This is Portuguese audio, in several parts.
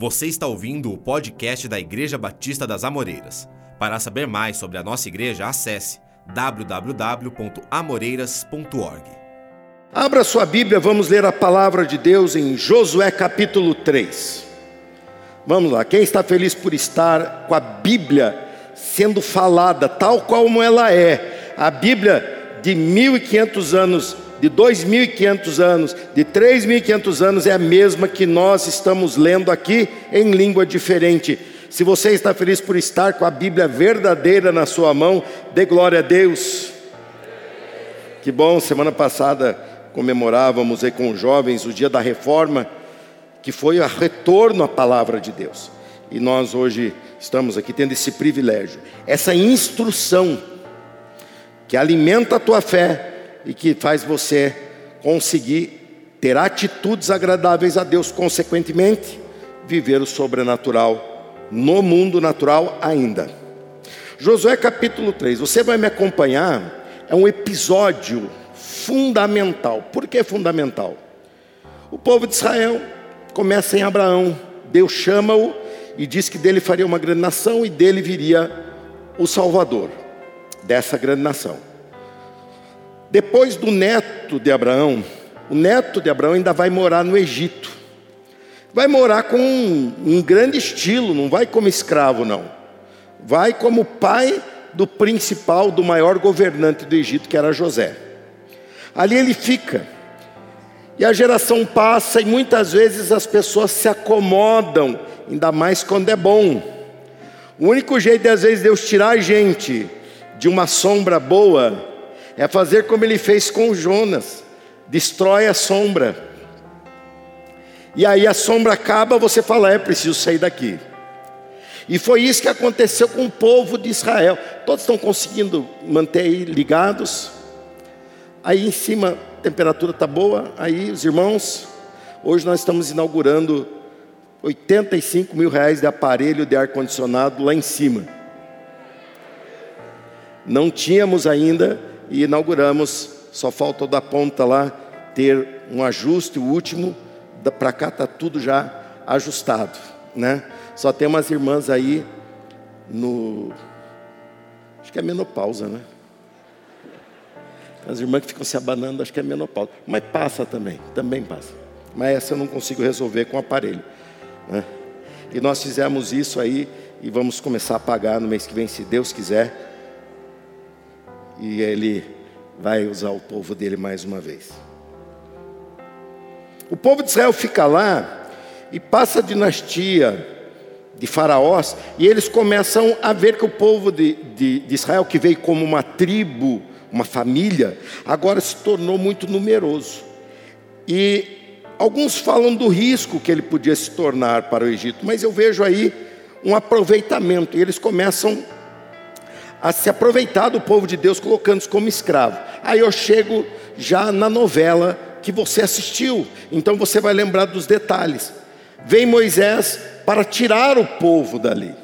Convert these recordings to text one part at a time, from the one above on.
Você está ouvindo o podcast da Igreja Batista das Amoreiras. Para saber mais sobre a nossa igreja, acesse www.amoreiras.org. Abra sua Bíblia, vamos ler a palavra de Deus em Josué capítulo 3. Vamos lá, quem está feliz por estar com a Bíblia sendo falada tal como ela é, a Bíblia de 1500 anos de 2.500 anos, de 3.500 anos, é a mesma que nós estamos lendo aqui em língua diferente. Se você está feliz por estar com a Bíblia verdadeira na sua mão, dê glória a Deus. Que bom, semana passada comemorávamos aí com os jovens o dia da reforma, que foi o retorno à palavra de Deus. E nós hoje estamos aqui tendo esse privilégio, essa instrução que alimenta a tua fé, e que faz você conseguir ter atitudes agradáveis a Deus, consequentemente, viver o sobrenatural no mundo natural ainda. Josué capítulo 3, você vai me acompanhar, é um episódio fundamental. Por que fundamental? O povo de Israel começa em Abraão, Deus chama-o e diz que dele faria uma grande nação e dele viria o Salvador dessa grande nação. Depois do neto de Abraão, o neto de Abraão ainda vai morar no Egito. Vai morar com um, um grande estilo, não vai como escravo, não. Vai como pai do principal, do maior governante do Egito, que era José. Ali ele fica. E a geração passa e muitas vezes as pessoas se acomodam, ainda mais quando é bom. O único jeito de às vezes Deus tirar a gente de uma sombra boa é fazer como ele fez com Jonas: destrói a sombra. E aí a sombra acaba, você fala, é preciso sair daqui. E foi isso que aconteceu com o povo de Israel. Todos estão conseguindo manter aí ligados. Aí em cima a temperatura está boa. Aí os irmãos, hoje nós estamos inaugurando 85 mil reais de aparelho de ar-condicionado lá em cima. Não tínhamos ainda e inauguramos. Só falta da ponta lá ter um ajuste, o último, para cá está tudo já ajustado, né? Só tem umas irmãs aí no. Acho que é menopausa, né? As irmãs que ficam se abanando, acho que é menopausa. Mas passa também, também passa. Mas essa eu não consigo resolver com o aparelho. Né? E nós fizemos isso aí e vamos começar a pagar no mês que vem, se Deus quiser e ele vai usar o povo dele mais uma vez. O povo de Israel fica lá e passa a dinastia de faraós, e eles começam a ver que o povo de, de, de, Israel, que veio como uma tribo, uma família, agora se tornou muito numeroso. E alguns falam do risco que ele podia se tornar para o Egito, mas eu vejo aí um aproveitamento, e eles começam a se aproveitar do povo de Deus, colocando-os como escravo. Aí eu chego já na novela que você assistiu, então você vai lembrar dos detalhes. Vem Moisés para tirar o povo dali,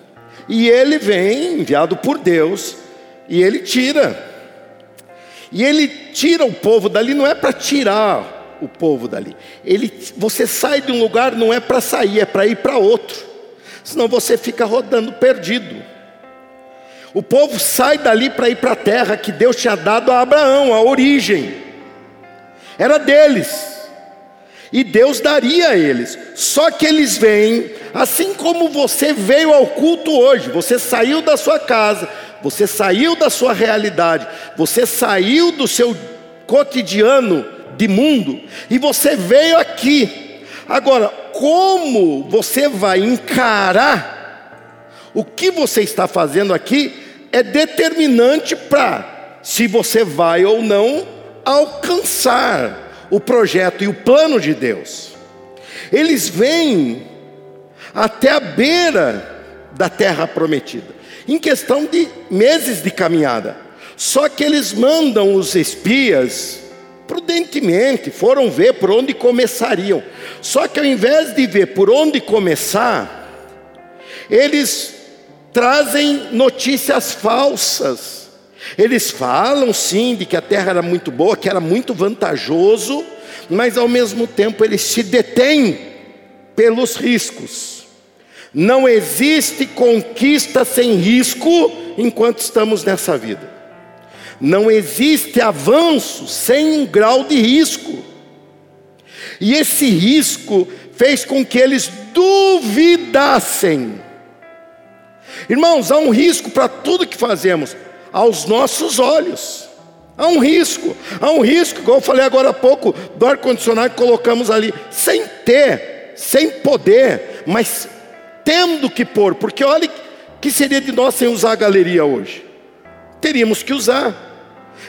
e ele vem, enviado por Deus, e ele tira. E ele tira o povo dali, não é para tirar o povo dali. Ele, você sai de um lugar, não é para sair, é para ir para outro. Senão você fica rodando perdido. O povo sai dali para ir para a terra que Deus tinha dado a Abraão, a origem. Era deles. E Deus daria a eles. Só que eles vêm, assim como você veio ao culto hoje, você saiu da sua casa, você saiu da sua realidade, você saiu do seu cotidiano de mundo e você veio aqui. Agora, como você vai encarar o que você está fazendo aqui é determinante para se você vai ou não alcançar o projeto e o plano de Deus. Eles vêm até a beira da terra prometida, em questão de meses de caminhada. Só que eles mandam os espias prudentemente, foram ver por onde começariam. Só que ao invés de ver por onde começar, eles trazem notícias falsas. Eles falam sim de que a terra era muito boa, que era muito vantajoso, mas ao mesmo tempo eles se detêm pelos riscos. Não existe conquista sem risco enquanto estamos nessa vida. Não existe avanço sem um grau de risco. E esse risco fez com que eles duvidassem. Irmãos, há um risco para tudo que fazemos, aos nossos olhos. Há um risco, há um risco, como eu falei agora há pouco, do ar-condicionado que colocamos ali, sem ter, sem poder, mas tendo que pôr, porque olha que seria de nós sem usar a galeria hoje? Teríamos que usar.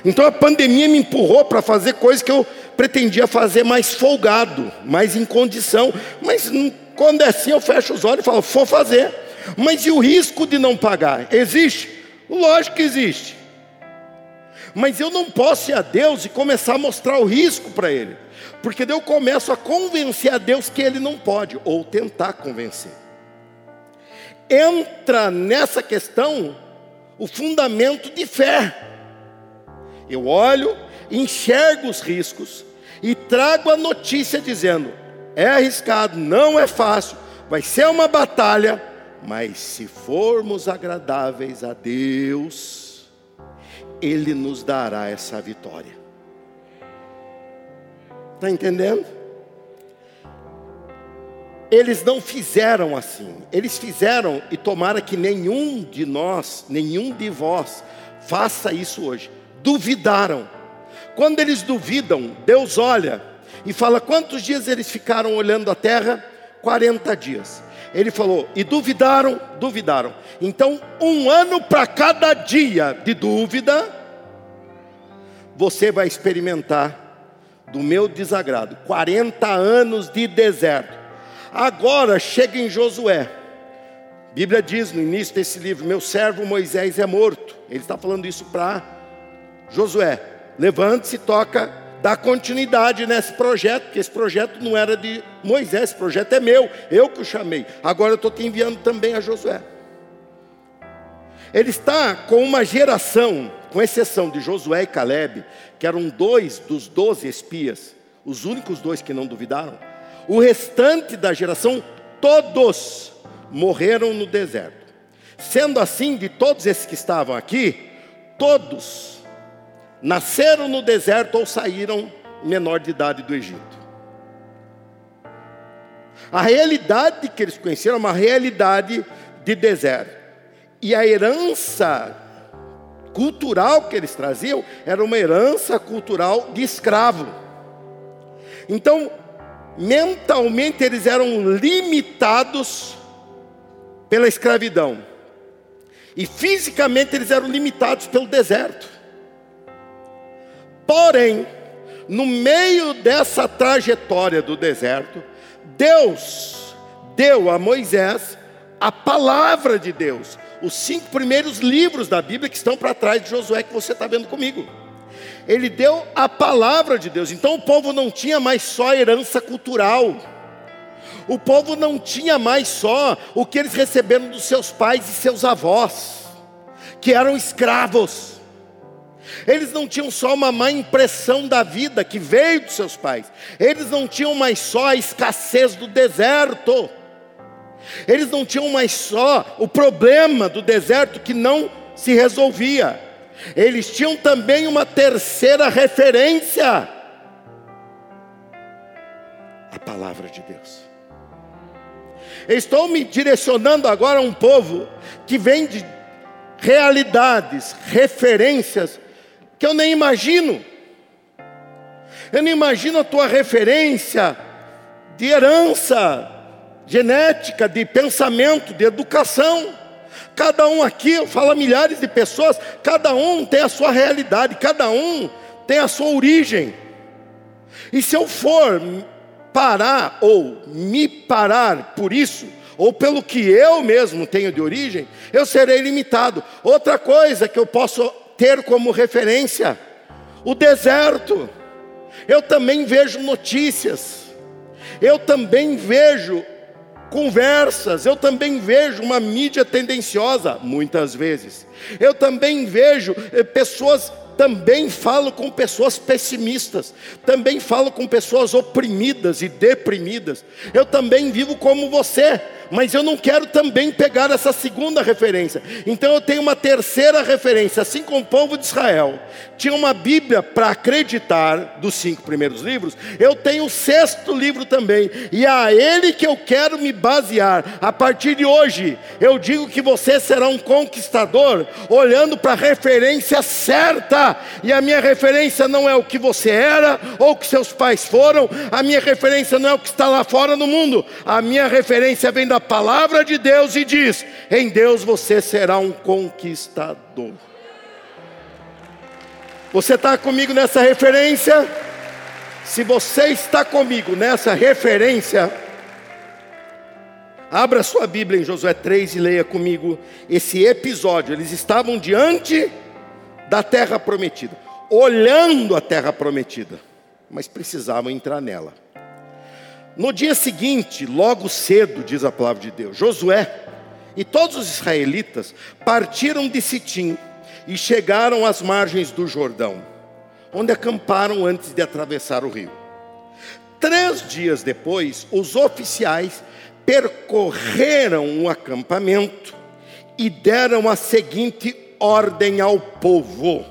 Então a pandemia me empurrou para fazer coisas que eu pretendia fazer mais folgado, mais em condição. Mas quando é assim, eu fecho os olhos e falo, vou fazer. Mas e o risco de não pagar? Existe? Lógico que existe. Mas eu não posso ir a Deus e começar a mostrar o risco para Ele. Porque eu começo a convencer a Deus que Ele não pode, ou tentar convencer. Entra nessa questão o fundamento de fé. Eu olho, enxergo os riscos e trago a notícia dizendo: é arriscado, não é fácil, vai ser uma batalha, mas se formos agradáveis a Deus, Ele nos dará essa vitória. Está entendendo? Eles não fizeram assim, eles fizeram, e tomara que nenhum de nós, nenhum de vós, faça isso hoje duvidaram. Quando eles duvidam, Deus olha e fala: quantos dias eles ficaram olhando a terra? 40 dias. Ele falou: e duvidaram, duvidaram. Então, um ano para cada dia de dúvida, você vai experimentar do meu desagrado. 40 anos de deserto. Agora chega em Josué. A Bíblia diz no início desse livro: Meu servo Moisés é morto. Ele está falando isso para Josué, levante-se, toca, dá continuidade nesse projeto, porque esse projeto não era de Moisés, esse projeto é meu, eu que o chamei. Agora eu estou te enviando também a Josué. Ele está com uma geração, com exceção de Josué e Caleb, que eram dois dos doze espias, os únicos dois que não duvidaram. O restante da geração, todos morreram no deserto. Sendo assim, de todos esses que estavam aqui, todos nasceram no deserto ou saíram menor de idade do Egito. A realidade que eles conheceram é uma realidade de deserto. E a herança cultural que eles traziam era uma herança cultural de escravo. Então, mentalmente eles eram limitados pela escravidão. E fisicamente eles eram limitados pelo deserto. Porém, no meio dessa trajetória do deserto, Deus deu a Moisés a palavra de Deus, os cinco primeiros livros da Bíblia que estão para trás de Josué, que você está vendo comigo. Ele deu a palavra de Deus, então o povo não tinha mais só herança cultural, o povo não tinha mais só o que eles receberam dos seus pais e seus avós, que eram escravos. Eles não tinham só uma má impressão da vida que veio dos seus pais. Eles não tinham mais só a escassez do deserto. Eles não tinham mais só o problema do deserto que não se resolvia. Eles tinham também uma terceira referência: a palavra de Deus. Estou me direcionando agora a um povo que vem de realidades, referências que eu nem imagino. Eu nem imagino a tua referência de herança genética, de pensamento, de educação. Cada um aqui, fala milhares de pessoas, cada um tem a sua realidade, cada um tem a sua origem. E se eu for parar ou me parar por isso, ou pelo que eu mesmo tenho de origem, eu serei limitado. Outra coisa que eu posso ter como referência o deserto. Eu também vejo notícias, eu também vejo conversas, eu também vejo uma mídia tendenciosa, muitas vezes. Eu também vejo eh, pessoas, também falo com pessoas pessimistas, também falo com pessoas oprimidas e deprimidas. Eu também vivo como você, mas eu não quero também pegar essa segunda referência. Então eu tenho uma terceira referência, assim como o povo de Israel tinha uma Bíblia para acreditar dos cinco primeiros livros, eu tenho o sexto livro também, e é a ele que eu quero me basear. A partir de hoje, eu digo que você será um conquistador, olhando para a referência certa, e a minha referência não é o que você era ou o que seus pais foram, a minha referência não é o que está lá fora no mundo, a minha referência vem da palavra de Deus e diz: em Deus você será um conquistador. Você está comigo nessa referência? Se você está comigo nessa referência, abra sua Bíblia em Josué 3 e leia comigo esse episódio. Eles estavam diante da terra prometida, olhando a terra prometida, mas precisavam entrar nela. No dia seguinte, logo cedo, diz a palavra de Deus, Josué e todos os israelitas partiram de Sitim e chegaram às margens do Jordão, onde acamparam antes de atravessar o rio. Três dias depois, os oficiais percorreram o acampamento e deram a seguinte ordem ao povo.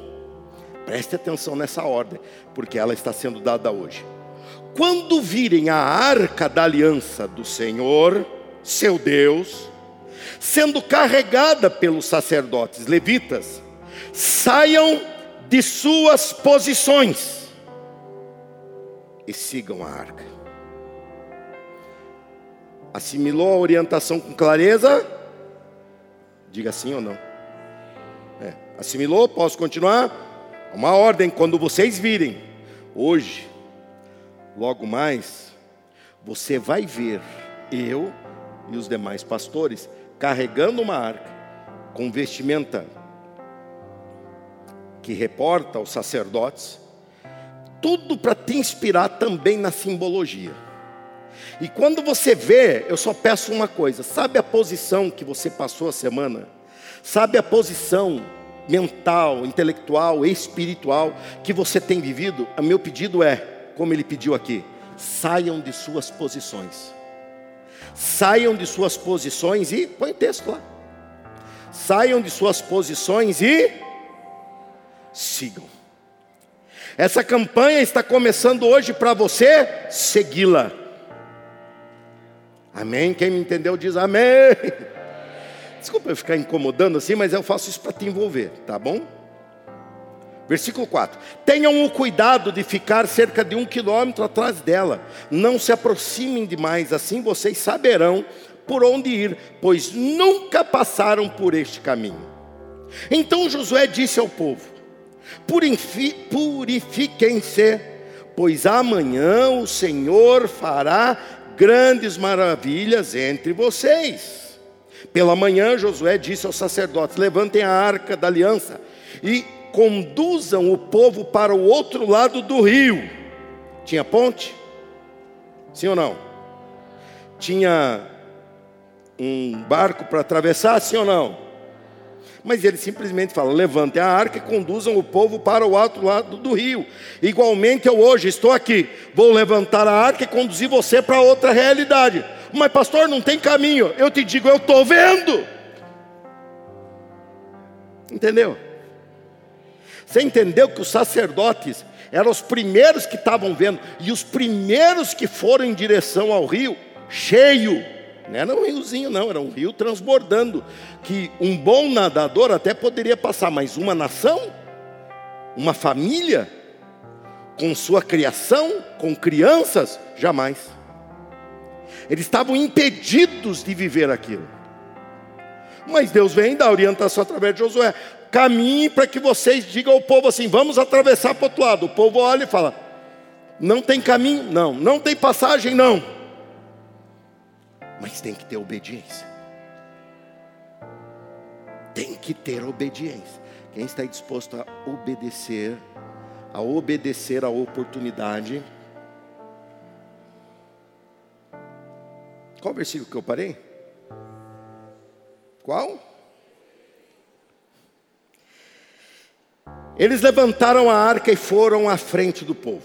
Preste atenção nessa ordem, porque ela está sendo dada hoje. Quando virem a arca da aliança do Senhor, seu Deus, sendo carregada pelos sacerdotes levitas, saiam de suas posições e sigam a arca. Assimilou a orientação com clareza? Diga sim ou não. É. Assimilou? Posso continuar? Uma ordem, quando vocês virem, hoje, logo mais, você vai ver eu e os demais pastores carregando uma arca com vestimenta que reporta aos sacerdotes, tudo para te inspirar também na simbologia. E quando você vê, eu só peço uma coisa: sabe a posição que você passou a semana? Sabe a posição mental, intelectual, espiritual que você tem vivido? O meu pedido é, como ele pediu aqui, saiam de suas posições. Saiam de suas posições e põe o texto lá. Saiam de suas posições e sigam. Essa campanha está começando hoje para você segui-la. Amém? Quem me entendeu diz amém. Desculpa eu ficar incomodando assim, mas eu faço isso para te envolver, tá bom? Versículo 4: Tenham o cuidado de ficar cerca de um quilômetro atrás dela, não se aproximem demais, assim vocês saberão por onde ir, pois nunca passaram por este caminho. Então Josué disse ao povo: Purifiquem-se, pois amanhã o Senhor fará grandes maravilhas entre vocês. Pela manhã, Josué disse aos sacerdotes: Levantem a arca da aliança e conduzam o povo para o outro lado do rio. Tinha ponte? Sim ou não? Tinha um barco para atravessar? Sim ou não? Mas ele simplesmente fala: levantem a arca e conduzam o povo para o outro lado do rio. Igualmente eu hoje estou aqui, vou levantar a arca e conduzir você para outra realidade. Mas pastor, não tem caminho. Eu te digo, eu estou vendo. Entendeu? Você entendeu que os sacerdotes eram os primeiros que estavam vendo, e os primeiros que foram em direção ao rio, cheio. Não era um riozinho, não, era um rio transbordando. Que um bom nadador até poderia passar, mas uma nação, uma família, com sua criação, com crianças, jamais. Eles estavam impedidos de viver aquilo. Mas Deus vem dar orientação através de Josué. Caminhe para que vocês digam ao povo assim: vamos atravessar para o outro lado. O povo olha e fala: não tem caminho? Não. Não tem passagem? Não mas tem que ter obediência. Tem que ter obediência. Quem está disposto a obedecer, a obedecer a oportunidade. Qual versículo que eu parei? Qual? Eles levantaram a arca e foram à frente do povo.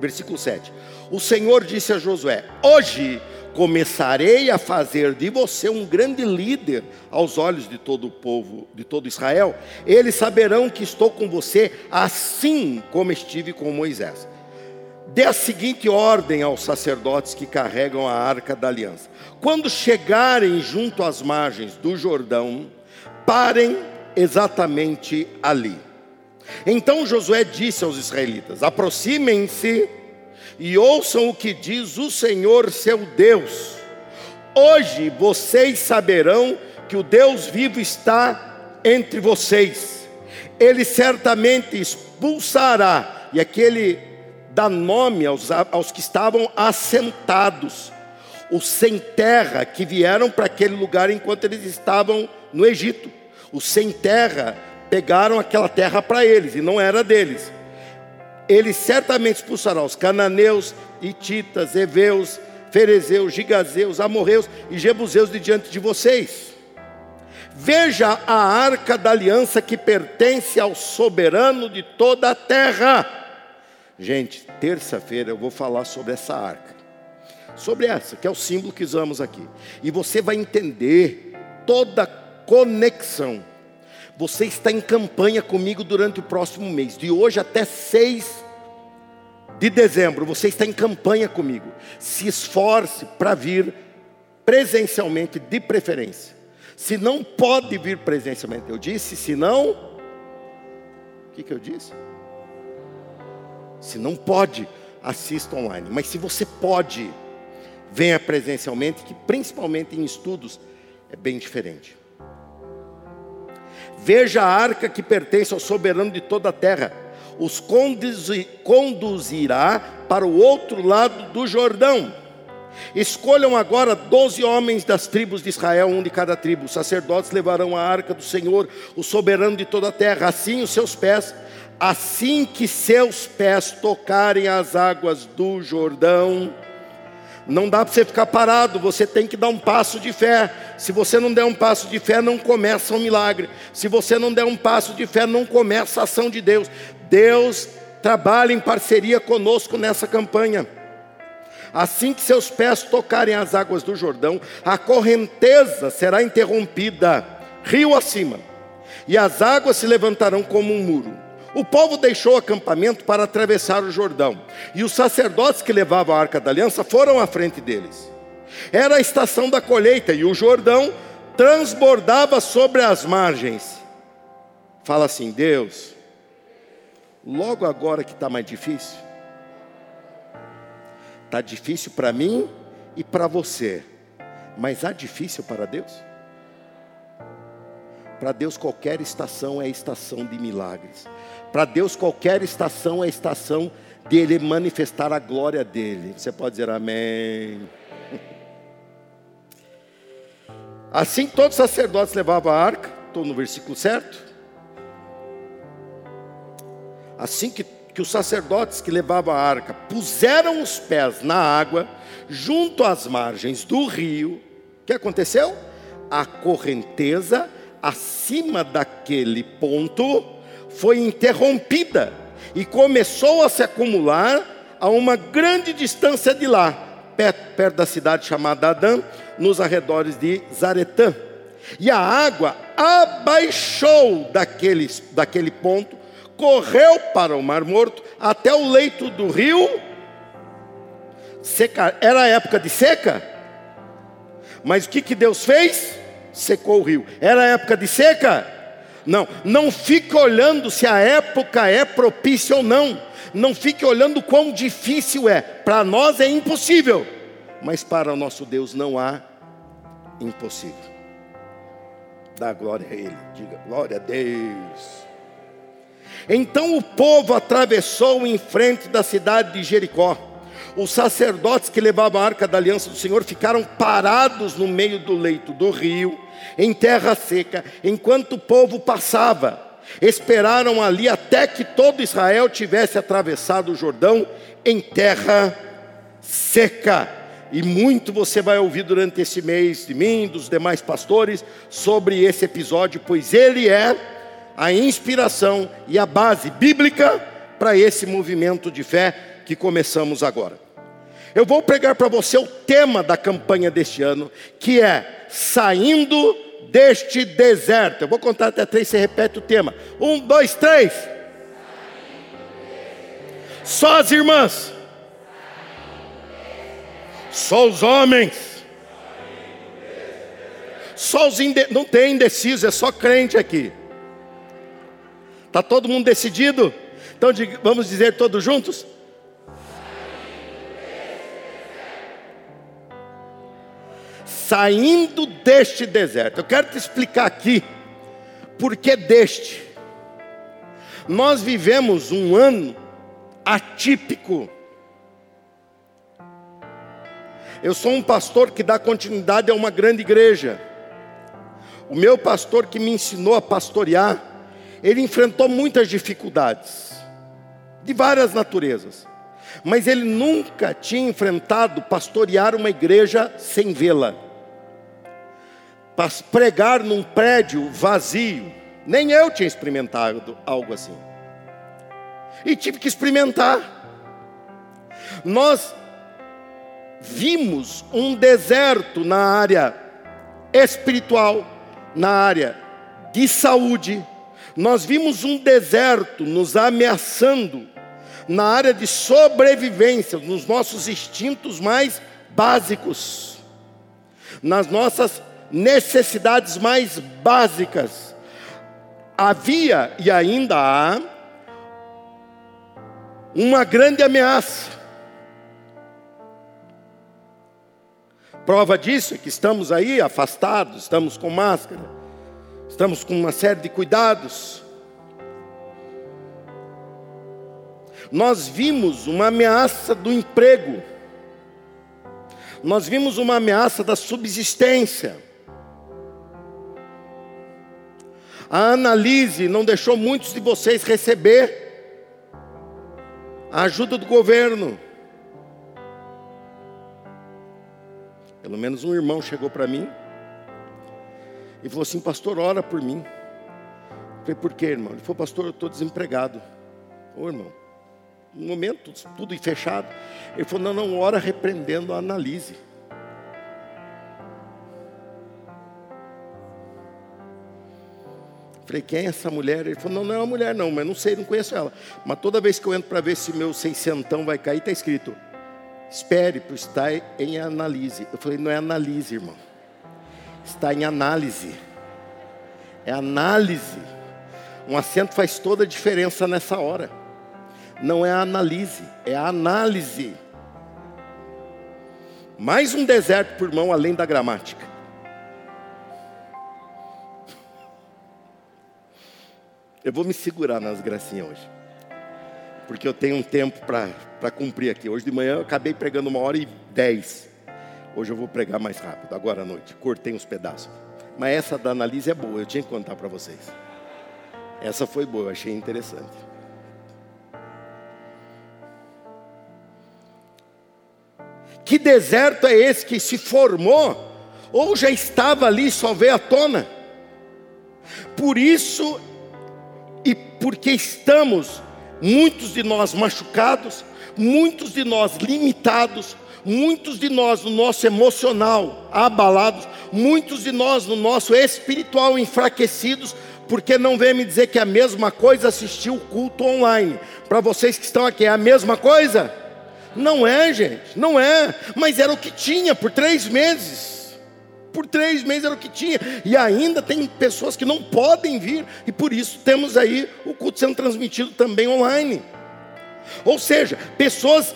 Versículo 7. O Senhor disse a Josué: Hoje começarei a fazer de você um grande líder aos olhos de todo o povo, de todo Israel. Eles saberão que estou com você, assim como estive com Moisés. Dê a seguinte ordem aos sacerdotes que carregam a arca da aliança: quando chegarem junto às margens do Jordão, parem exatamente ali. Então Josué disse aos israelitas: aproximem-se e ouçam o que diz o Senhor seu Deus. Hoje vocês saberão que o Deus vivo está entre vocês. Ele certamente expulsará, e aquele dá nome aos, aos que estavam assentados, os sem terra que vieram para aquele lugar enquanto eles estavam no Egito. Os sem terra pegaram aquela terra para eles e não era deles. Ele certamente expulsará os cananeus, ititas, heveus, ferezeus, gigazeus, amorreus e jebuseus de diante de vocês. Veja a arca da aliança que pertence ao soberano de toda a terra. Gente, terça-feira eu vou falar sobre essa arca. Sobre essa, que é o símbolo que usamos aqui. E você vai entender toda a conexão você está em campanha comigo durante o próximo mês, de hoje até 6 de dezembro. Você está em campanha comigo. Se esforce para vir presencialmente, de preferência. Se não pode vir presencialmente, eu disse, se não, o que, que eu disse? Se não pode, assista online. Mas se você pode, venha presencialmente, que principalmente em estudos é bem diferente. Veja a arca que pertence ao soberano de toda a terra. Os conduzirá para o outro lado do Jordão. Escolham agora doze homens das tribos de Israel, um de cada tribo. Os sacerdotes levarão a arca do Senhor, o soberano de toda a terra. Assim os seus pés, assim que seus pés tocarem as águas do Jordão, não dá para você ficar parado, você tem que dar um passo de fé. Se você não der um passo de fé, não começa um milagre. Se você não der um passo de fé, não começa a ação de Deus. Deus trabalha em parceria conosco nessa campanha. Assim que seus pés tocarem as águas do Jordão, a correnteza será interrompida, rio acima, e as águas se levantarão como um muro. O povo deixou o acampamento para atravessar o Jordão, e os sacerdotes que levavam a arca da aliança foram à frente deles. Era a estação da colheita e o Jordão transbordava sobre as margens. Fala assim, Deus, logo agora que está mais difícil, está difícil para mim e para você, mas há difícil para Deus? Para Deus, qualquer estação é estação de milagres. Para Deus, qualquer estação é estação de Ele manifestar a glória dele. Você pode dizer amém. Assim todos os sacerdotes levavam a arca, estou no versículo certo. Assim que, que os sacerdotes que levavam a arca puseram os pés na água, junto às margens do rio, o que aconteceu? A correnteza acima daquele ponto foi interrompida e começou a se acumular a uma grande distância de lá, perto, perto da cidade chamada Adã, nos arredores de Zaretã. E a água abaixou daquele, daquele ponto, correu para o Mar Morto, até o leito do rio. Seca. Era época de seca, mas o que, que Deus fez? Secou o rio. Era época de seca? Não, não fique olhando se a época é propícia ou não. Não fique olhando quão difícil é. Para nós é impossível, mas para o nosso Deus não há impossível. Dá glória a Ele, diga glória a Deus. Então o povo atravessou em frente da cidade de Jericó os sacerdotes que levavam a arca da aliança do Senhor ficaram parados no meio do leito do rio, em terra seca, enquanto o povo passava. Esperaram ali até que todo Israel tivesse atravessado o Jordão em terra seca. E muito você vai ouvir durante esse mês de mim, dos demais pastores, sobre esse episódio, pois ele é a inspiração e a base bíblica para esse movimento de fé que começamos agora. Eu vou pregar para você o tema da campanha deste ano, que é Saindo deste deserto. Eu vou contar até três, você repete o tema. Um, dois, três. Só as irmãs. Só os homens. Só os inde... não tem indeciso, é só crente aqui. Tá todo mundo decidido? Então vamos dizer todos juntos? Saindo deste deserto. Eu quero te explicar aqui por que deste. Nós vivemos um ano atípico. Eu sou um pastor que dá continuidade a uma grande igreja. O meu pastor que me ensinou a pastorear, ele enfrentou muitas dificuldades, de várias naturezas, mas ele nunca tinha enfrentado pastorear uma igreja sem vê-la, pregar num prédio vazio, nem eu tinha experimentado algo assim. E tive que experimentar. Nós vimos um deserto na área espiritual, na área de saúde, nós vimos um deserto nos ameaçando na área de sobrevivência, nos nossos instintos mais básicos, nas nossas necessidades mais básicas. Havia e ainda há uma grande ameaça. Prova disso é que estamos aí afastados, estamos com máscara, estamos com uma série de cuidados. Nós vimos uma ameaça do emprego, nós vimos uma ameaça da subsistência. A Analise não deixou muitos de vocês receber a ajuda do governo. Pelo menos um irmão chegou para mim e falou assim: Pastor, ora por mim. Eu falei: Por quê, irmão? Ele falou: Pastor, eu estou desempregado. Ô irmão, no momento, tudo fechado. Ele falou: Não, não, ora repreendendo a analise. Falei, quem é essa mulher? Ele falou, não, não é uma mulher não, mas não sei, não conheço ela. Mas toda vez que eu entro para ver se meu seiscentão vai cair, está escrito, espere, estar em análise. Eu falei, não é análise, irmão. Está em análise. É análise. Um acento faz toda a diferença nessa hora. Não é analise, é análise. Mais um deserto, por mão, além da gramática. Eu vou me segurar nas gracinhas hoje. Porque eu tenho um tempo para cumprir aqui. Hoje de manhã eu acabei pregando uma hora e dez. Hoje eu vou pregar mais rápido, agora à noite. Cortei uns pedaços. Mas essa da analise é boa, eu tinha que contar para vocês. Essa foi boa, eu achei interessante. Que deserto é esse que se formou, ou já estava ali, só veio à tona? Por isso porque estamos, muitos de nós machucados, muitos de nós limitados, muitos de nós no nosso emocional abalados, muitos de nós no nosso espiritual enfraquecidos, porque não vem me dizer que é a mesma coisa assistir o culto online. Para vocês que estão aqui, é a mesma coisa? Não é, gente, não é. Mas era o que tinha por três meses. Por três meses era o que tinha. E ainda tem pessoas que não podem vir. E por isso temos aí o culto sendo transmitido também online. Ou seja, pessoas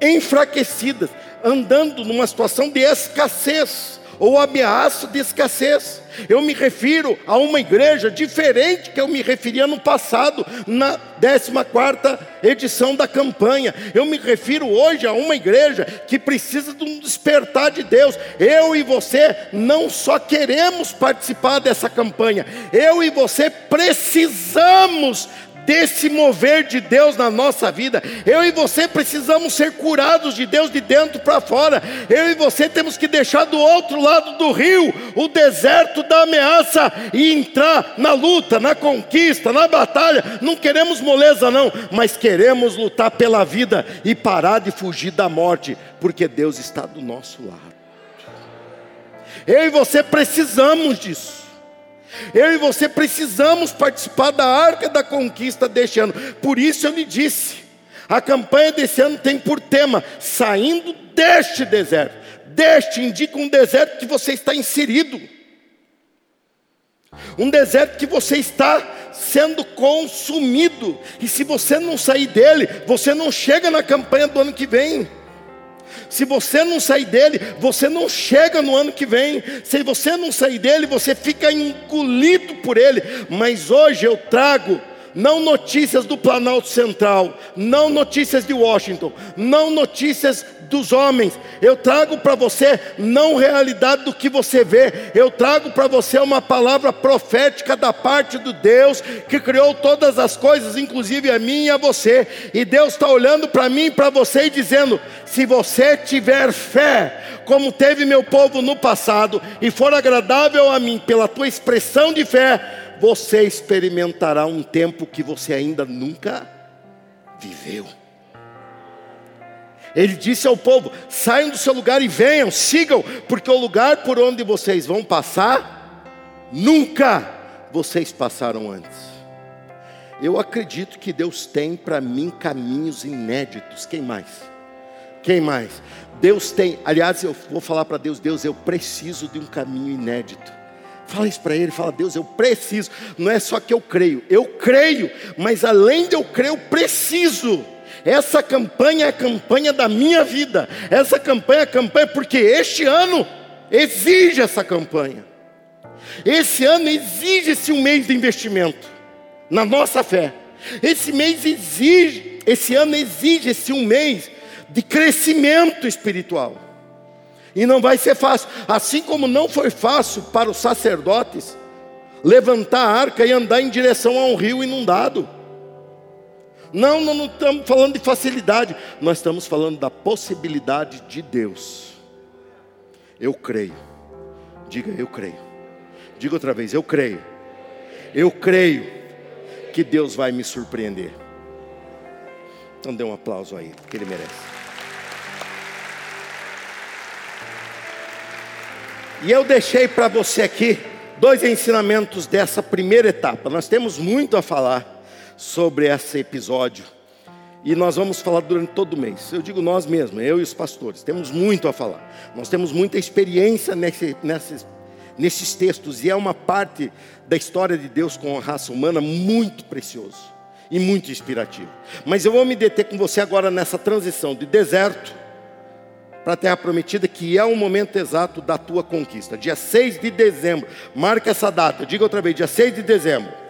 enfraquecidas, andando numa situação de escassez ou ameaça de escassez. Eu me refiro a uma igreja diferente que eu me referia no passado, na 14 edição da campanha. Eu me refiro hoje a uma igreja que precisa de um despertar de Deus. Eu e você não só queremos participar dessa campanha, eu e você precisamos desse mover de Deus na nossa vida. Eu e você precisamos ser curados de Deus de dentro para fora. Eu e você temos que deixar do outro lado do rio o deserto da ameaça e entrar na luta, na conquista, na batalha. Não queremos moleza, não, mas queremos lutar pela vida e parar de fugir da morte, porque Deus está do nosso lado. Eu e você precisamos disso. Eu e você precisamos participar da arca da conquista deste ano. Por isso eu lhe disse: a campanha desse ano tem por tema saindo deste deserto. Deste indica um deserto que você está inserido. Um deserto que você está sendo consumido. E se você não sair dele, você não chega na campanha do ano que vem. Se você não sair dele, você não chega no ano que vem. Se você não sair dele, você fica engolido por ele. Mas hoje eu trago não notícias do Planalto Central, não notícias de Washington, não notícias dos homens. Eu trago para você não realidade do que você vê, eu trago para você uma palavra profética da parte do Deus que criou todas as coisas, inclusive a mim e a você. E Deus está olhando para mim e para você e dizendo: se você tiver fé, como teve meu povo no passado, e for agradável a mim pela tua expressão de fé, você experimentará um tempo que você ainda nunca viveu. Ele disse ao povo: saiam do seu lugar e venham, sigam, porque o lugar por onde vocês vão passar, nunca vocês passaram antes. Eu acredito que Deus tem para mim caminhos inéditos. Quem mais? Quem mais? Deus tem, aliás, eu vou falar para Deus: Deus, eu preciso de um caminho inédito. Fala isso para ele, fala, Deus, eu preciso. Não é só que eu creio, eu creio, mas além de eu crer, eu preciso. Essa campanha é a campanha da minha vida. Essa campanha é a campanha porque este ano exige essa campanha. Esse ano exige-se um mês de investimento na nossa fé. Esse mês exige, esse ano exige-se um mês de crescimento espiritual. E não vai ser fácil. Assim como não foi fácil para os sacerdotes levantar a arca e andar em direção a um rio inundado. Não, não, não estamos falando de facilidade, nós estamos falando da possibilidade de Deus. Eu creio. Diga, eu creio. Diga outra vez, eu creio. Eu creio que Deus vai me surpreender. Então dê um aplauso aí, que ele merece. E eu deixei para você aqui dois ensinamentos dessa primeira etapa. Nós temos muito a falar sobre esse episódio. E nós vamos falar durante todo o mês. Eu digo nós mesmos, eu e os pastores, temos muito a falar. Nós temos muita experiência nesse, nesses, nesses textos, e é uma parte da história de Deus com a raça humana muito precioso e muito inspirativo. Mas eu vou me deter com você agora nessa transição de deserto para a terra prometida, que é o momento exato da tua conquista. Dia 6 de dezembro, marca essa data, diga outra vez, dia 6 de dezembro.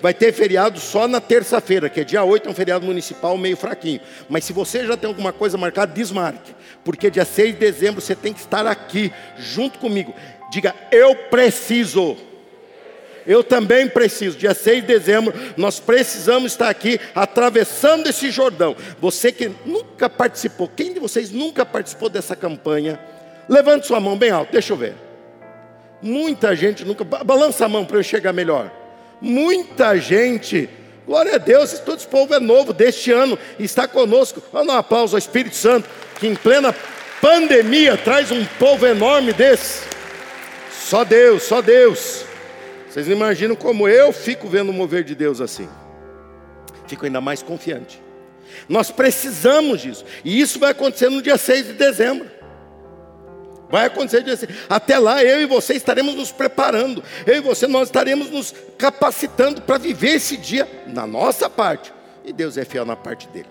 Vai ter feriado só na terça-feira, que é dia 8, é um feriado municipal meio fraquinho. Mas se você já tem alguma coisa marcada, desmarque. Porque dia 6 de dezembro você tem que estar aqui, junto comigo. Diga, eu preciso. Eu também preciso. Dia 6 de dezembro, nós precisamos estar aqui atravessando esse Jordão. Você que nunca participou, quem de vocês nunca participou dessa campanha? Levante sua mão bem alto, deixa eu ver. Muita gente nunca. Balança a mão para eu chegar melhor. Muita gente. Glória a Deus, todo esse povo é novo deste ano está conosco. Dar um aplauso ao Espírito Santo, que em plena pandemia traz um povo enorme desse. Só Deus, só Deus. Vocês imaginam como eu fico vendo o mover de Deus assim. Fico ainda mais confiante. Nós precisamos disso. E isso vai acontecer no dia 6 de dezembro. Vai acontecer 6. Até lá, eu e você estaremos nos preparando. Eu e você, nós estaremos nos capacitando para viver esse dia na nossa parte. E Deus é fiel na parte dele.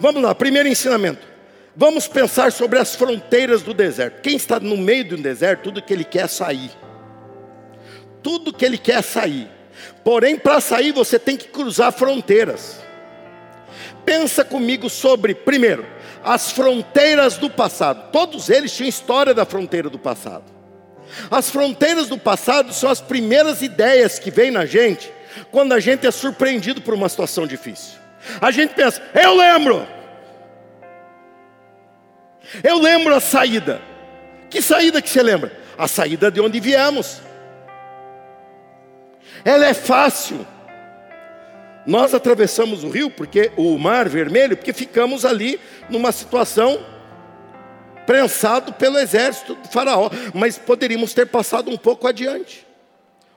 Vamos lá, primeiro ensinamento. Vamos pensar sobre as fronteiras do deserto. Quem está no meio do deserto, tudo que ele quer é sair tudo que ele quer sair. Porém, para sair você tem que cruzar fronteiras. Pensa comigo sobre, primeiro, as fronteiras do passado. Todos eles tinham história da fronteira do passado. As fronteiras do passado são as primeiras ideias que vêm na gente quando a gente é surpreendido por uma situação difícil. A gente pensa, eu lembro. Eu lembro a saída. Que saída que você lembra? A saída de onde viemos. Ela é fácil. Nós atravessamos o rio, porque o mar vermelho, porque ficamos ali numa situação prensado pelo exército do faraó, mas poderíamos ter passado um pouco adiante,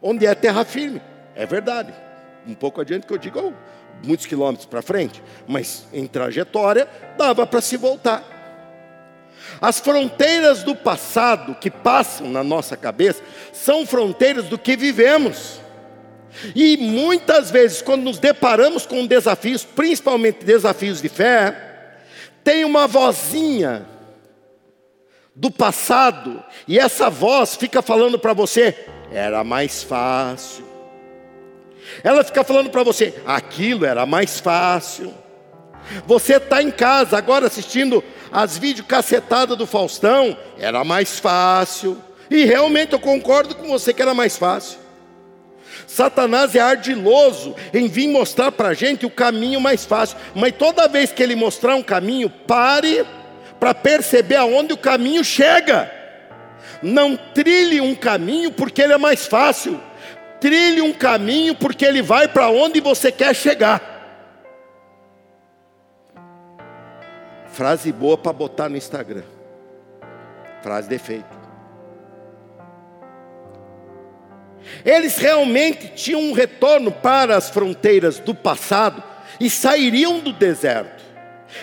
onde é terra firme. É verdade. Um pouco adiante que eu digo, oh, muitos quilômetros para frente, mas em trajetória dava para se voltar. As fronteiras do passado que passam na nossa cabeça são fronteiras do que vivemos. E muitas vezes, quando nos deparamos com desafios, principalmente desafios de fé, tem uma vozinha do passado, e essa voz fica falando para você: era mais fácil. Ela fica falando para você: aquilo era mais fácil. Você está em casa agora assistindo as videocassetadas do Faustão, era mais fácil. E realmente eu concordo com você que era mais fácil. Satanás é ardiloso em vir mostrar para a gente o caminho mais fácil, mas toda vez que ele mostrar um caminho, pare para perceber aonde o caminho chega. Não trilhe um caminho porque ele é mais fácil, trilhe um caminho porque ele vai para onde você quer chegar. Frase boa para botar no Instagram. Frase de Eles realmente tinham um retorno para as fronteiras do passado e sairiam do deserto.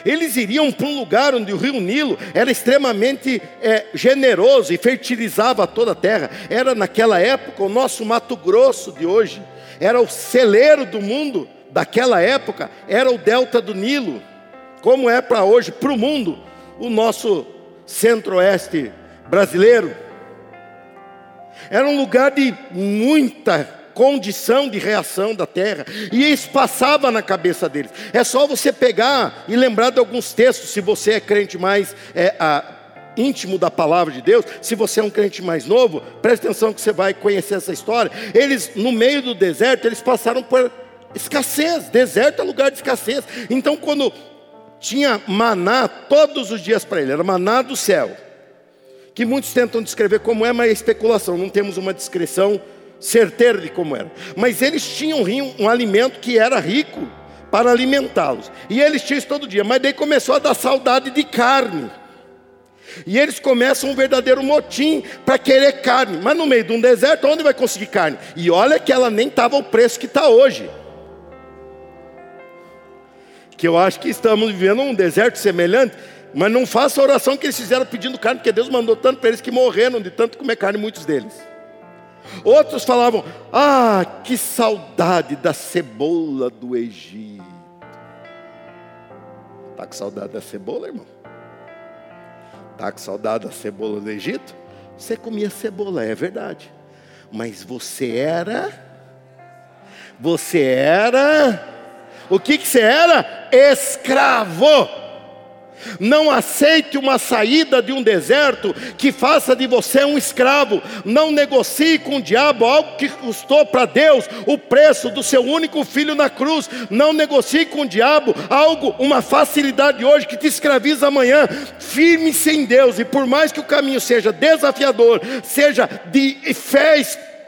Eles iriam para um lugar onde o rio Nilo era extremamente é, generoso e fertilizava toda a terra. Era naquela época o nosso Mato Grosso de hoje, era o celeiro do mundo daquela época, era o delta do Nilo, como é para hoje, para o mundo, o nosso centro-oeste brasileiro. Era um lugar de muita condição de reação da terra, e isso passava na cabeça deles. É só você pegar e lembrar de alguns textos, se você é crente mais é, a, íntimo da palavra de Deus, se você é um crente mais novo, preste atenção que você vai conhecer essa história. Eles, no meio do deserto, eles passaram por escassez, deserto é lugar de escassez. Então, quando tinha maná todos os dias para ele, era maná do céu que muitos tentam descrever como é, mas é especulação, não temos uma descrição certeira de como era. Mas eles tinham um alimento que era rico para alimentá-los. E eles tinham isso todo dia, mas daí começou a dar saudade de carne. E eles começam um verdadeiro motim para querer carne. Mas no meio de um deserto, onde vai conseguir carne? E olha que ela nem estava o preço que está hoje. Que eu acho que estamos vivendo um deserto semelhante mas não faça a oração que eles fizeram pedindo carne, porque Deus mandou tanto para eles que morreram de tanto comer carne, muitos deles. Outros falavam: Ah, que saudade da cebola do Egito. Está com saudade da cebola, irmão? Está com saudade da cebola do Egito? Você comia cebola, é verdade. Mas você era. Você era. O que, que você era? Escravo. Não aceite uma saída de um deserto que faça de você um escravo. Não negocie com o diabo algo que custou para Deus o preço do seu único filho na cruz. Não negocie com o diabo algo, uma facilidade hoje que te escraviza amanhã. Firme-se em Deus, e por mais que o caminho seja desafiador, seja de fé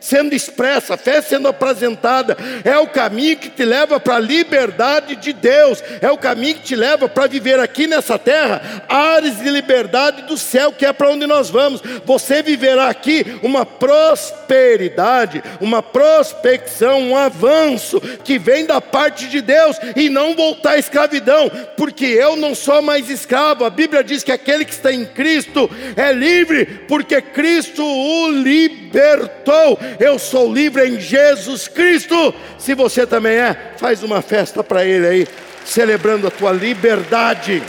sendo expressa, fé sendo apresentada, é o caminho que te leva para a liberdade de Deus, é o caminho que te leva para viver aqui nessa terra, áreas de liberdade do céu, que é para onde nós vamos. Você viverá aqui uma prosperidade, uma prospecção, um avanço que vem da parte de Deus e não voltar à escravidão, porque eu não sou mais escravo. A Bíblia diz que aquele que está em Cristo é livre, porque Cristo o libertou eu sou livre em Jesus Cristo. Se você também é, faz uma festa para Ele aí, celebrando a tua liberdade.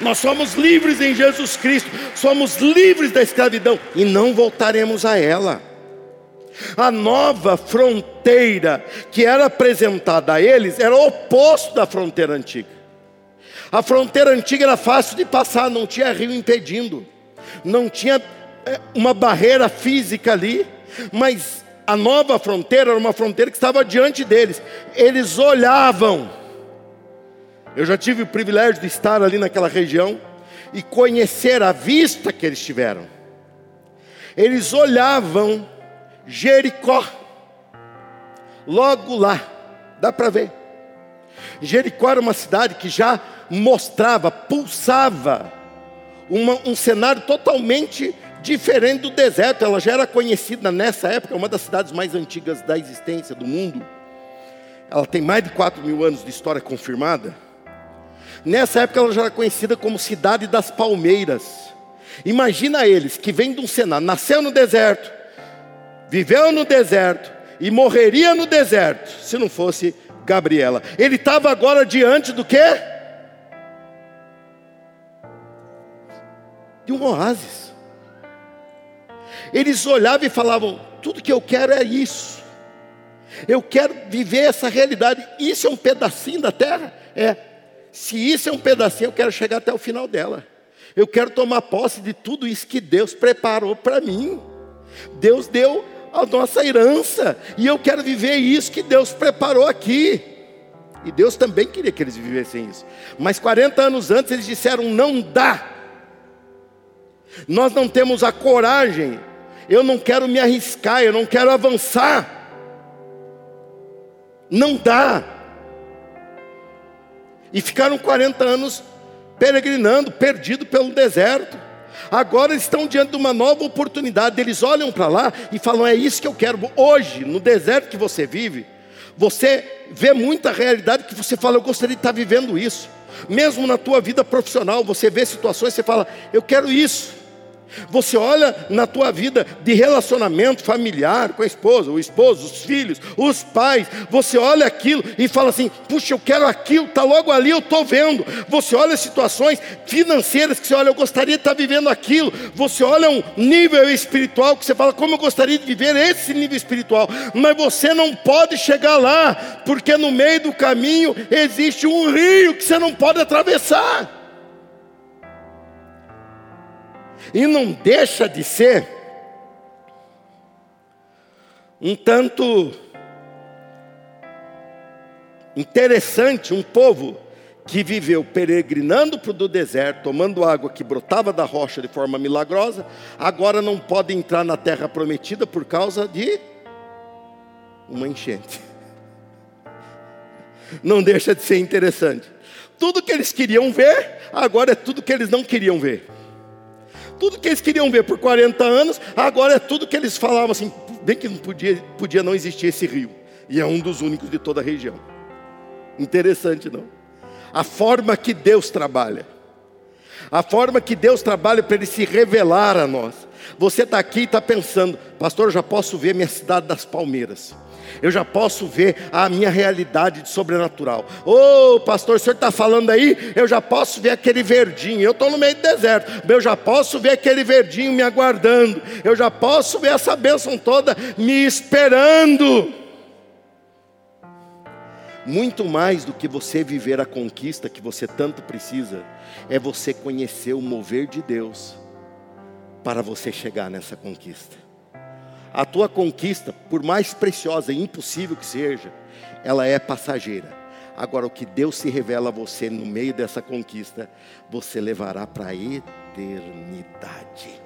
Nós somos livres em Jesus Cristo, somos livres da escravidão e não voltaremos a ela. A nova fronteira que era apresentada a eles era o oposto da fronteira antiga. A fronteira antiga era fácil de passar, não tinha rio impedindo, não tinha é, uma barreira física ali, mas A nova fronteira era uma fronteira que estava diante deles. Eles olhavam. Eu já tive o privilégio de estar ali naquela região e conhecer a vista que eles tiveram. Eles olhavam Jericó, logo lá, dá para ver. Jericó era uma cidade que já mostrava, pulsava, uma, um cenário totalmente diferente do deserto. Ela já era conhecida nessa época, uma das cidades mais antigas da existência do mundo. Ela tem mais de 4 mil anos de história confirmada. Nessa época ela já era conhecida como Cidade das Palmeiras. Imagina eles que vêm de um cenário, nasceu no deserto, viveu no deserto e morreria no deserto, se não fosse Gabriela. Ele estava agora diante do quê? De um oásis. Eles olhavam e falavam: tudo que eu quero é isso. Eu quero viver essa realidade. Isso é um pedacinho da terra? É. Se isso é um pedacinho, eu quero chegar até o final dela. Eu quero tomar posse de tudo isso que Deus preparou para mim. Deus deu a nossa herança, e eu quero viver isso que Deus preparou aqui. E Deus também queria que eles vivessem isso. Mas 40 anos antes eles disseram: não dá. Nós não temos a coragem. Eu não quero me arriscar, eu não quero avançar. Não dá. E ficaram 40 anos peregrinando, perdido pelo deserto. Agora estão diante de uma nova oportunidade. Eles olham para lá e falam: É isso que eu quero. Hoje, no deserto que você vive, você vê muita realidade que você fala: Eu gostaria de estar vivendo isso. Mesmo na tua vida profissional, você vê situações você fala: Eu quero isso. Você olha na tua vida de relacionamento familiar com a esposa, o esposo, os filhos, os pais. Você olha aquilo e fala assim: puxa, eu quero aquilo, está logo ali, eu estou vendo. Você olha situações financeiras que você olha, eu gostaria de estar vivendo aquilo. Você olha um nível espiritual que você fala, como eu gostaria de viver esse nível espiritual. Mas você não pode chegar lá, porque no meio do caminho existe um rio que você não pode atravessar. E não deixa de ser um tanto interessante um povo que viveu peregrinando para o deserto, tomando água que brotava da rocha de forma milagrosa, agora não pode entrar na terra prometida por causa de uma enchente. Não deixa de ser interessante. Tudo que eles queriam ver, agora é tudo que eles não queriam ver. Tudo que eles queriam ver por 40 anos, agora é tudo que eles falavam assim, bem que não podia, podia não existir esse rio. E é um dos únicos de toda a região. Interessante, não? A forma que Deus trabalha. A forma que Deus trabalha para Ele se revelar a nós. Você está aqui e está pensando, pastor, eu já posso ver minha cidade das palmeiras eu já posso ver a minha realidade de sobrenatural. Ô oh, pastor, o senhor está falando aí? Eu já posso ver aquele verdinho. Eu estou no meio do deserto, eu já posso ver aquele verdinho me aguardando. Eu já posso ver essa bênção toda me esperando. Muito mais do que você viver a conquista que você tanto precisa, é você conhecer o mover de Deus para você chegar nessa conquista. A tua conquista, por mais preciosa e impossível que seja, ela é passageira. Agora, o que Deus se revela a você no meio dessa conquista, você levará para a eternidade.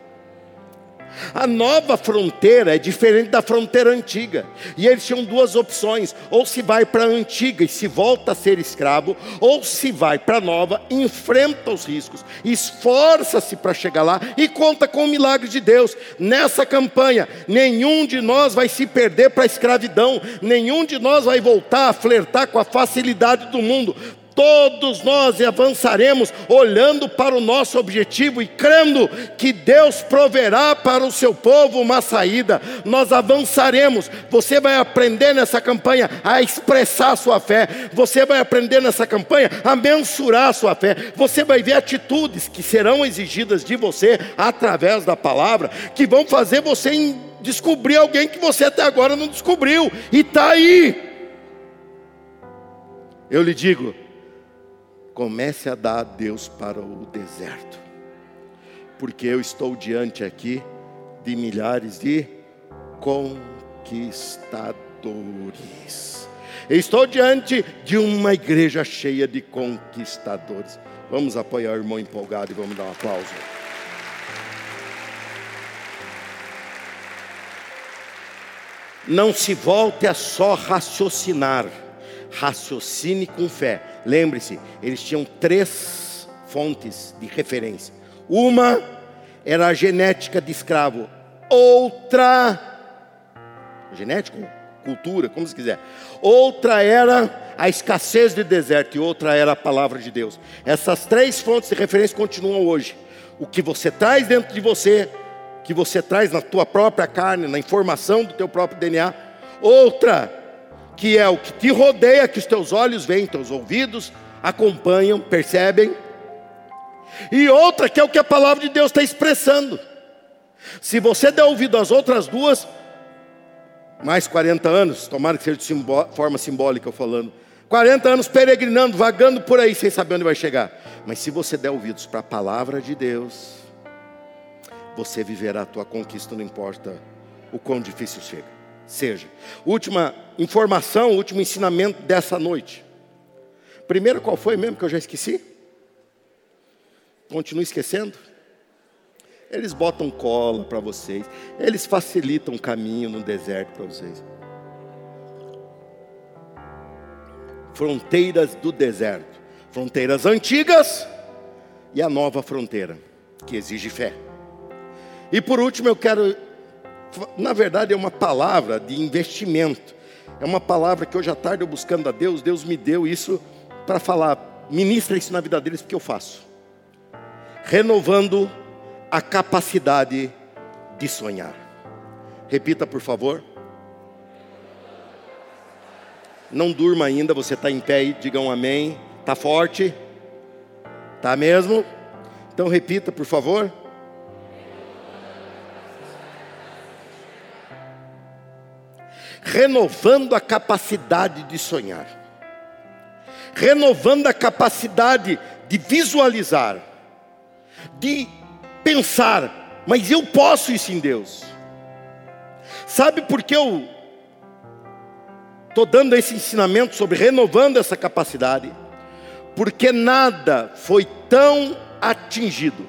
A nova fronteira é diferente da fronteira antiga. E eles tinham duas opções: ou se vai para a antiga e se volta a ser escravo, ou se vai para a nova, enfrenta os riscos, esforça-se para chegar lá e conta com o milagre de Deus. Nessa campanha, nenhum de nós vai se perder para a escravidão, nenhum de nós vai voltar a flertar com a facilidade do mundo todos nós avançaremos olhando para o nosso objetivo e crendo que Deus proverá para o seu povo uma saída. Nós avançaremos. Você vai aprender nessa campanha a expressar sua fé. Você vai aprender nessa campanha a mensurar sua fé. Você vai ver atitudes que serão exigidas de você através da palavra, que vão fazer você descobrir alguém que você até agora não descobriu e está aí. Eu lhe digo, comece a dar a Deus para o deserto, porque eu estou diante aqui de milhares de conquistadores. Estou diante de uma igreja cheia de conquistadores. Vamos apoiar o irmão empolgado e vamos dar um aplauso. Não se volte a só raciocinar, raciocine com fé. Lembre-se, eles tinham três fontes de referência. Uma era a genética de escravo, outra genético, cultura, como se quiser. Outra era a escassez de deserto e outra era a palavra de Deus. Essas três fontes de referência continuam hoje. O que você traz dentro de você, que você traz na tua própria carne, na informação do teu próprio DNA. Outra, que é o que te rodeia, que os teus olhos veem, teus ouvidos acompanham, percebem. E outra, que é o que a palavra de Deus está expressando. Se você der ouvido às outras duas, mais 40 anos, tomara que seja de simbó forma simbólica eu falando. 40 anos peregrinando, vagando por aí sem saber onde vai chegar. Mas se você der ouvidos para a palavra de Deus, você viverá a tua conquista, não importa o quão difícil chega. Seja. Última informação, último ensinamento dessa noite. Primeiro, qual foi mesmo que eu já esqueci? Continuo esquecendo? Eles botam cola para vocês. Eles facilitam o caminho no deserto para vocês. Fronteiras do deserto. Fronteiras antigas e a nova fronteira, que exige fé. E por último, eu quero. Na verdade, é uma palavra de investimento. É uma palavra que hoje à tarde eu buscando a Deus, Deus me deu isso para falar. Ministra isso na vida deles, porque eu faço. Renovando a capacidade de sonhar. Repita, por favor. Não durma ainda, você está em pé e diga um amém. Está forte? Está mesmo? Então repita, por favor. Renovando a capacidade de sonhar, renovando a capacidade de visualizar, de pensar, mas eu posso isso em Deus. Sabe por que eu estou dando esse ensinamento sobre renovando essa capacidade? Porque nada foi tão atingido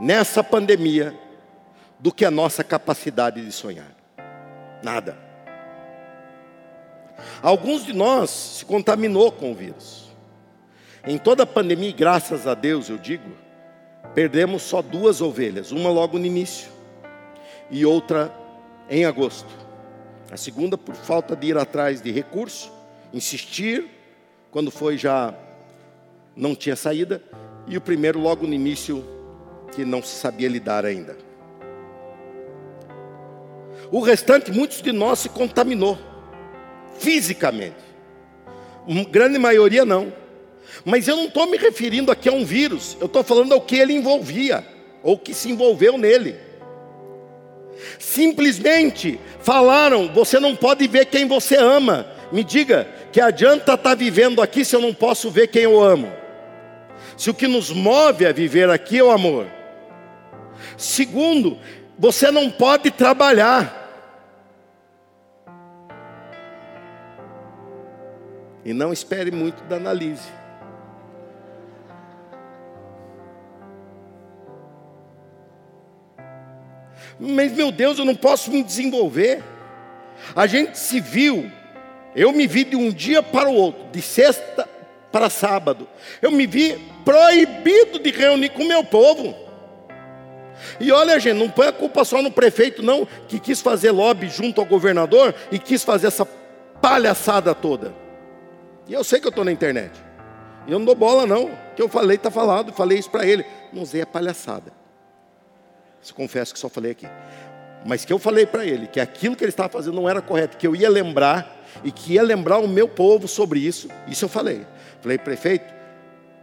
nessa pandemia do que a nossa capacidade de sonhar. Nada. Alguns de nós se contaminou com o vírus. Em toda a pandemia, graças a Deus, eu digo, Perdemos só duas ovelhas, uma logo no início e outra em agosto. A segunda por falta de ir atrás de recurso, insistir, quando foi já não tinha saída, e o primeiro logo no início que não se sabia lidar ainda. O restante, muitos de nós se contaminou fisicamente. Uma grande maioria não. Mas eu não estou me referindo aqui a um vírus, eu estou falando ao que ele envolvia, ou que se envolveu nele. Simplesmente falaram: você não pode ver quem você ama. Me diga, que adianta estar tá vivendo aqui se eu não posso ver quem eu amo? Se o que nos move a viver aqui é o amor. Segundo, você não pode trabalhar. E não espere muito da análise. Mas meu Deus, eu não posso me desenvolver. A gente se viu, eu me vi de um dia para o outro, de sexta para sábado. Eu me vi proibido de reunir com o meu povo. E olha, gente, não põe a culpa só no prefeito, não, que quis fazer lobby junto ao governador e quis fazer essa palhaçada toda. E eu sei que eu estou na internet. E eu não dou bola, não. O que eu falei está falado, falei isso para ele. Não usei a palhaçada. Isso confesso que só falei aqui. Mas que eu falei para ele que aquilo que ele estava fazendo não era correto, que eu ia lembrar e que ia lembrar o meu povo sobre isso. Isso eu falei. Falei, prefeito,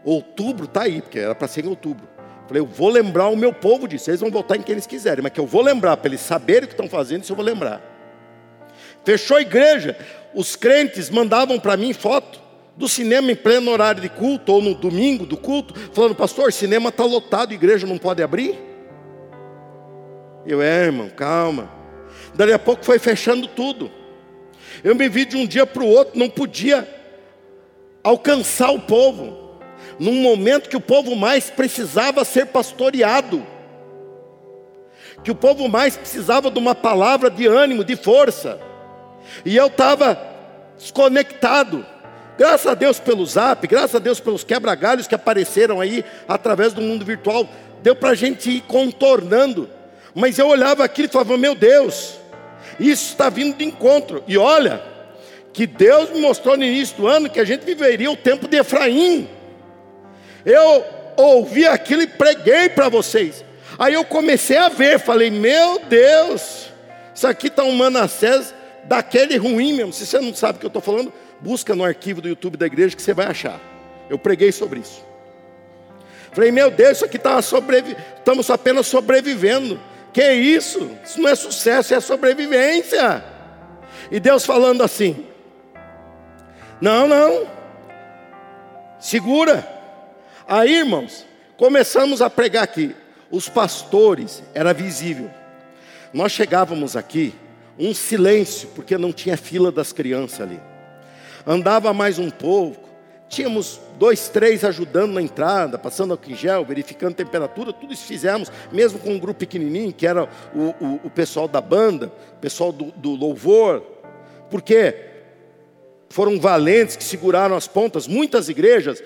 outubro está aí, porque era para ser em outubro. Falei, eu vou lembrar o meu povo disso. Eles vão votar em quem eles quiserem, mas que eu vou lembrar, para eles saberem o que estão fazendo, isso eu vou lembrar. Fechou a igreja. Os crentes mandavam para mim foto do cinema em pleno horário de culto, ou no domingo do culto, falando, pastor, cinema está lotado, igreja não pode abrir. Eu, é, irmão, calma. Dali a pouco foi fechando tudo. Eu me vi de um dia para o outro, não podia alcançar o povo, num momento que o povo mais precisava ser pastoreado, que o povo mais precisava de uma palavra de ânimo, de força, e eu estava desconectado. Graças a Deus pelo zap, graças a Deus pelos quebra-galhos que apareceram aí através do mundo virtual, deu para a gente ir contornando. Mas eu olhava aquilo e falava: Meu Deus, isso está vindo de encontro. E olha, que Deus me mostrou no início do ano que a gente viveria o tempo de Efraim. Eu ouvi aquilo e preguei para vocês. Aí eu comecei a ver, falei: Meu Deus, isso aqui está um Manassés daquele ruim mesmo. Se você não sabe o que eu estou falando, busca no arquivo do YouTube da igreja que você vai achar. Eu preguei sobre isso. Falei, meu Deus, isso aqui está sobrevi... estamos apenas sobrevivendo. Que isso? Isso não é sucesso, é sobrevivência. E Deus falando assim: Não, não. Segura. Aí, irmãos, começamos a pregar aqui. Os pastores, era visível. Nós chegávamos aqui, um silêncio, porque não tinha fila das crianças ali. Andava mais um pouco, tínhamos dois, três ajudando na entrada, passando álcool em gel, verificando temperatura, tudo isso fizemos, mesmo com um grupo pequenininho, que era o, o, o pessoal da banda, o pessoal do, do louvor, porque foram valentes que seguraram as pontas, muitas igrejas,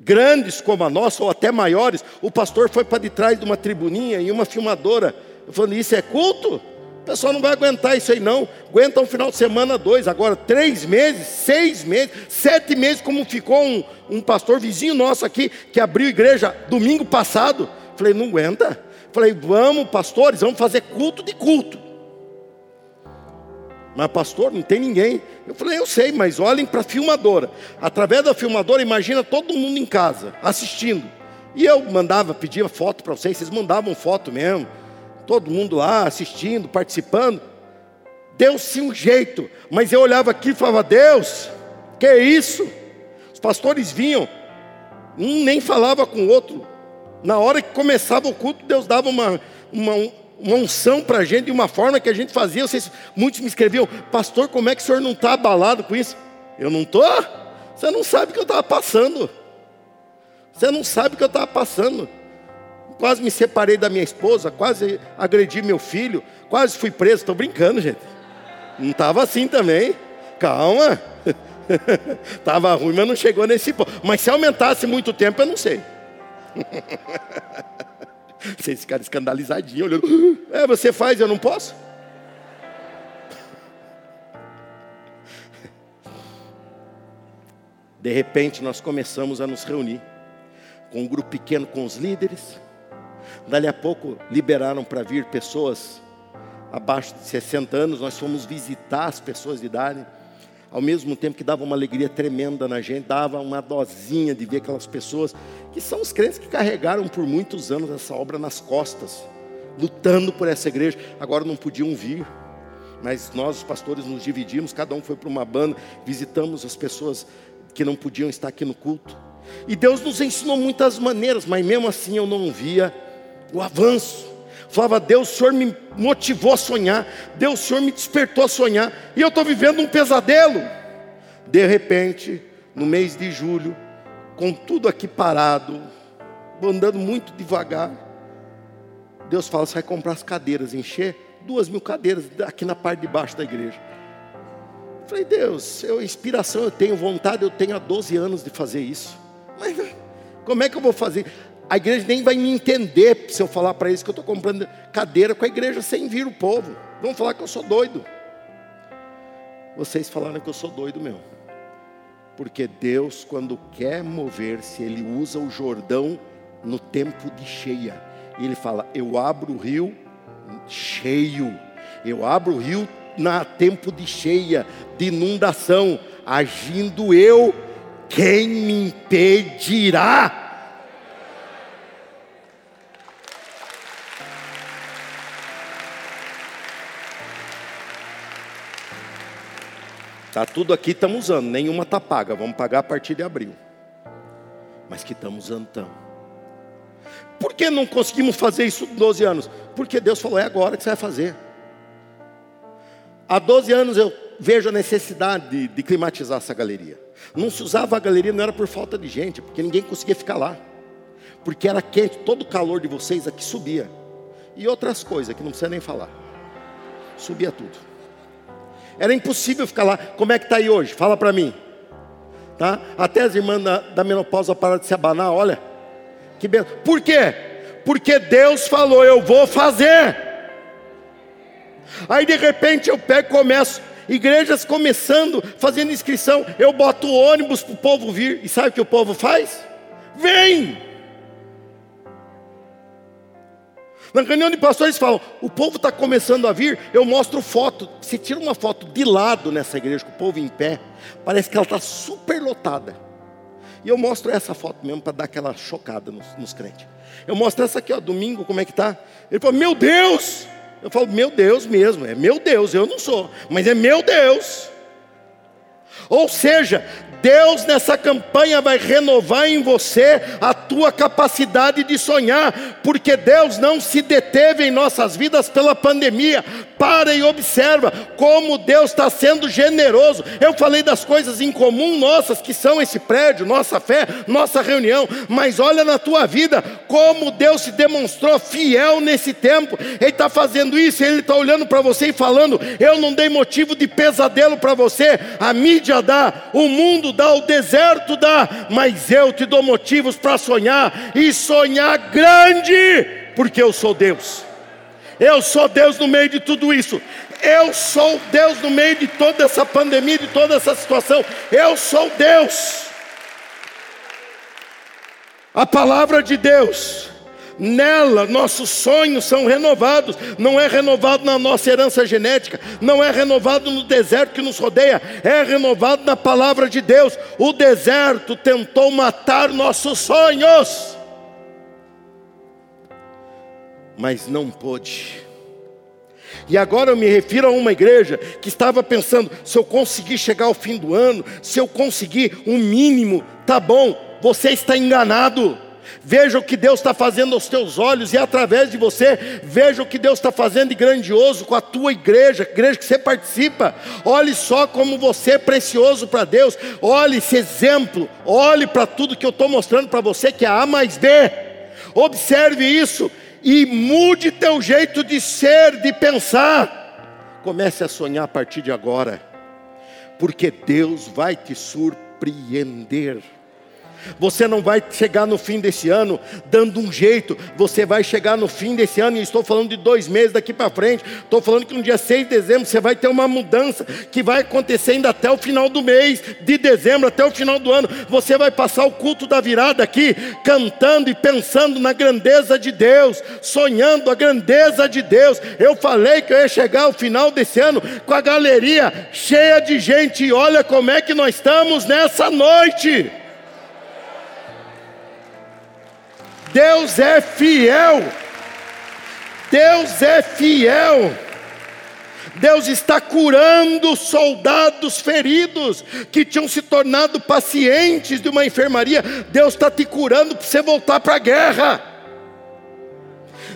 grandes como a nossa, ou até maiores, o pastor foi para de trás de uma tribuninha e uma filmadora, falando, isso é culto? Pessoal não vai aguentar isso aí, não. Aguenta um final de semana, dois. Agora, três meses, seis meses, sete meses, como ficou um, um pastor vizinho nosso aqui, que abriu igreja domingo passado. Falei, não aguenta. Falei, vamos, pastores, vamos fazer culto de culto. Mas, pastor, não tem ninguém. Eu falei, eu sei, mas olhem para a filmadora. Através da filmadora, imagina todo mundo em casa, assistindo. E eu mandava, pedia foto para vocês, vocês mandavam foto mesmo todo mundo lá assistindo, participando. Deu-se um jeito, mas eu olhava aqui e falava: Deus, que é isso? Os pastores vinham, um nem falava com o outro. Na hora que começava o culto, Deus dava uma, uma, uma unção para a gente de uma forma que a gente fazia. Vocês, muitos me escreviam, pastor, como é que o senhor não está abalado com isso? Eu não estou? Você não sabe o que eu estava passando. Você não sabe o que eu estava passando quase me separei da minha esposa, quase agredi meu filho, quase fui preso. Estou brincando, gente. Não estava assim também. Calma. Estava ruim, mas não chegou nesse ponto. Mas se aumentasse muito tempo, eu não sei. Vocês ficaram escandalizadinhos, olhando. É, você faz, eu não posso? De repente, nós começamos a nos reunir com um grupo pequeno com os líderes Dali a pouco liberaram para vir pessoas abaixo de 60 anos, nós fomos visitar as pessoas de idade, ao mesmo tempo que dava uma alegria tremenda na gente, dava uma dosinha de ver aquelas pessoas que são os crentes que carregaram por muitos anos essa obra nas costas, lutando por essa igreja, agora não podiam vir. Mas nós, os pastores, nos dividimos, cada um foi para uma banda, visitamos as pessoas que não podiam estar aqui no culto. E Deus nos ensinou muitas maneiras, mas mesmo assim eu não via o avanço. Falava, Deus, o Senhor me motivou a sonhar, Deus, o Senhor me despertou a sonhar, e eu estou vivendo um pesadelo. De repente, no mês de julho, com tudo aqui parado, andando muito devagar, Deus fala: você vai comprar as cadeiras, encher duas mil cadeiras aqui na parte de baixo da igreja. Falei, Deus, eu, inspiração eu tenho, vontade eu tenho há 12 anos de fazer isso. Mas como é que eu vou fazer? A igreja nem vai me entender se eu falar para eles que eu estou comprando cadeira com a igreja sem vir o povo. Vão falar que eu sou doido. Vocês falaram que eu sou doido mesmo. Porque Deus, quando quer mover-se, Ele usa o Jordão no tempo de cheia. E Ele fala: Eu abro o rio cheio. Eu abro o rio na tempo de cheia, de inundação. Agindo eu, quem me impedirá? Tá tudo aqui estamos usando, nenhuma está paga, vamos pagar a partir de abril. Mas que estamos usando tão. Por que não conseguimos fazer isso em 12 anos? Porque Deus falou, é agora que você vai fazer. Há 12 anos eu vejo a necessidade de, de climatizar essa galeria. Não se usava a galeria, não era por falta de gente, porque ninguém conseguia ficar lá. Porque era quente, todo o calor de vocês aqui subia. E outras coisas que não precisa nem falar. Subia tudo. Era impossível ficar lá. Como é que está aí hoje? Fala para mim. Tá? Até as irmãs da, da menopausa pararam de se abanar, olha. Que be... Por quê? Porque Deus falou, eu vou fazer. Aí de repente eu pego e começo igrejas começando, fazendo inscrição, eu boto ônibus para o povo vir, e sabe o que o povo faz? Vem! Na reunião de pastores falam, o povo está começando a vir, eu mostro foto. Se tira uma foto de lado nessa igreja, com o povo em pé, parece que ela está super lotada. E eu mostro essa foto mesmo para dar aquela chocada nos, nos, crentes. Eu mostro essa aqui, ó, domingo, como é que tá? Ele falou, meu Deus! Eu falo, meu Deus mesmo, é meu Deus, eu não sou, mas é meu Deus. Ou seja, Deus nessa campanha vai renovar em você a tua capacidade de sonhar, porque Deus não se deteve em nossas vidas pela pandemia. Para e observa como Deus está sendo generoso. Eu falei das coisas em comum nossas, que são esse prédio, nossa fé, nossa reunião, mas olha na tua vida como Deus se demonstrou fiel nesse tempo. Ele está fazendo isso, ele está olhando para você e falando: Eu não dei motivo de pesadelo para você, a mídia dá, o mundo mundo dá, o deserto dá, mas eu te dou motivos para sonhar e sonhar grande, porque eu sou Deus. Eu sou Deus no meio de tudo isso. Eu sou Deus no meio de toda essa pandemia, de toda essa situação. Eu sou Deus. A palavra de Deus Nela, nossos sonhos são renovados. Não é renovado na nossa herança genética, não é renovado no deserto que nos rodeia, é renovado na palavra de Deus. O deserto tentou matar nossos sonhos, mas não pôde. E agora eu me refiro a uma igreja que estava pensando: se eu conseguir chegar ao fim do ano, se eu conseguir um mínimo, tá bom, você está enganado. Veja o que Deus está fazendo aos teus olhos e através de você, veja o que Deus está fazendo de grandioso com a tua igreja, igreja que você participa. Olhe só como você é precioso para Deus. Olhe esse exemplo, olhe para tudo que eu estou mostrando para você, que é A mais B. Observe isso e mude teu jeito de ser, de pensar. Comece a sonhar a partir de agora, porque Deus vai te surpreender. Você não vai chegar no fim desse ano dando um jeito, você vai chegar no fim desse ano, e estou falando de dois meses daqui para frente, estou falando que no dia 6 de dezembro você vai ter uma mudança que vai acontecer ainda até o final do mês de dezembro, até o final do ano. Você vai passar o culto da virada aqui, cantando e pensando na grandeza de Deus, sonhando a grandeza de Deus. Eu falei que eu ia chegar ao final desse ano com a galeria cheia de gente, e olha como é que nós estamos nessa noite. Deus é fiel. Deus é fiel. Deus está curando soldados feridos que tinham se tornado pacientes de uma enfermaria. Deus está te curando para você voltar para a guerra.